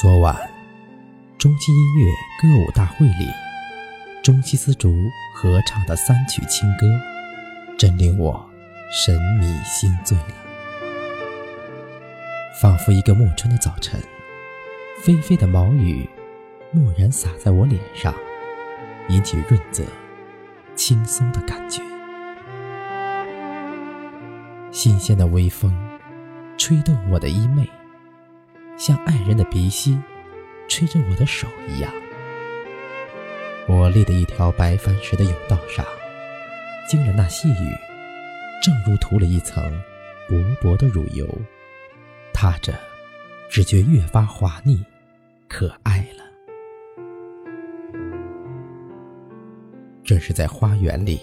昨晚，中西音乐歌舞大会里，中西丝竹合唱的三曲清歌，真令我神迷心醉了。仿佛一个暮春的早晨，霏霏的毛雨蓦然洒在我脸上，引起润泽、轻松的感觉。新鲜的微风，吹动我的衣袂。像爱人的鼻息，吹着我的手一样。我立的一条白帆石的甬道上，经了那细雨，正如涂了一层薄薄的乳油，踏着，只觉越发滑腻，可爱了。这是在花园里，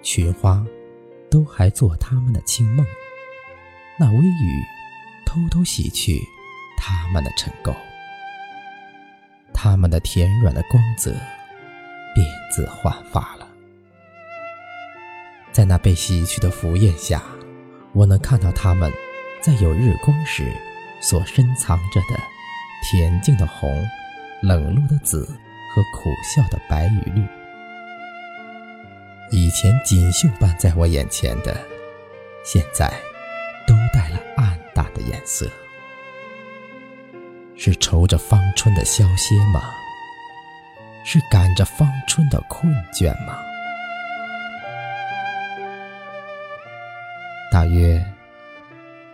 群花都还做他们的清梦，那微雨偷偷洗去。他们的尘垢，他们的甜软的光泽，变自焕发了。在那被洗去的浮艳下，我能看到他们在有日光时所深藏着的恬静的红、冷落的紫和苦笑的白与绿。以前锦绣般在我眼前的，现在都带了暗淡的颜色。是愁着芳春的消歇吗？是赶着芳春的困倦吗？大约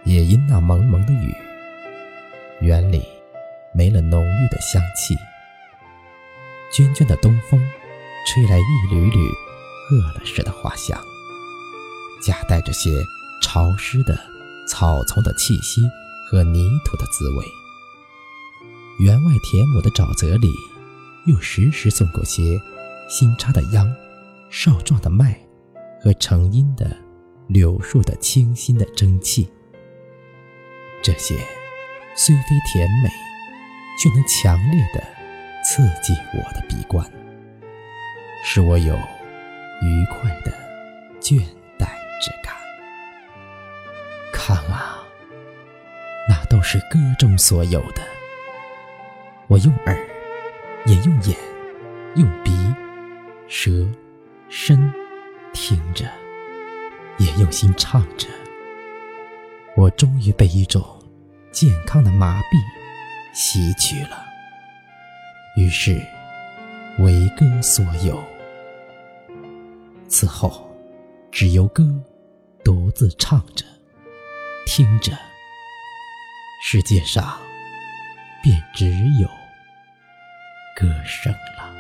也因那蒙蒙的雨，园里没了浓郁的香气。涓涓的东风，吹来一缕缕饿了似的花香，夹带着些潮湿的草丛的气息和泥土的滋味。园外田亩的沼泽里，又时时送过些新插的秧、少壮的麦和成荫的柳树的清新的蒸汽。这些虽非甜美，却能强烈的刺激我的鼻关，使我有愉快的倦怠之感。看啊，那都是歌中所有的。我用耳，也用眼，用鼻、舌、身听着，也用心唱着。我终于被一种健康的麻痹袭取了，于是为歌所有。此后，只由歌独自唱着、听着，世界上便只有。歌声了。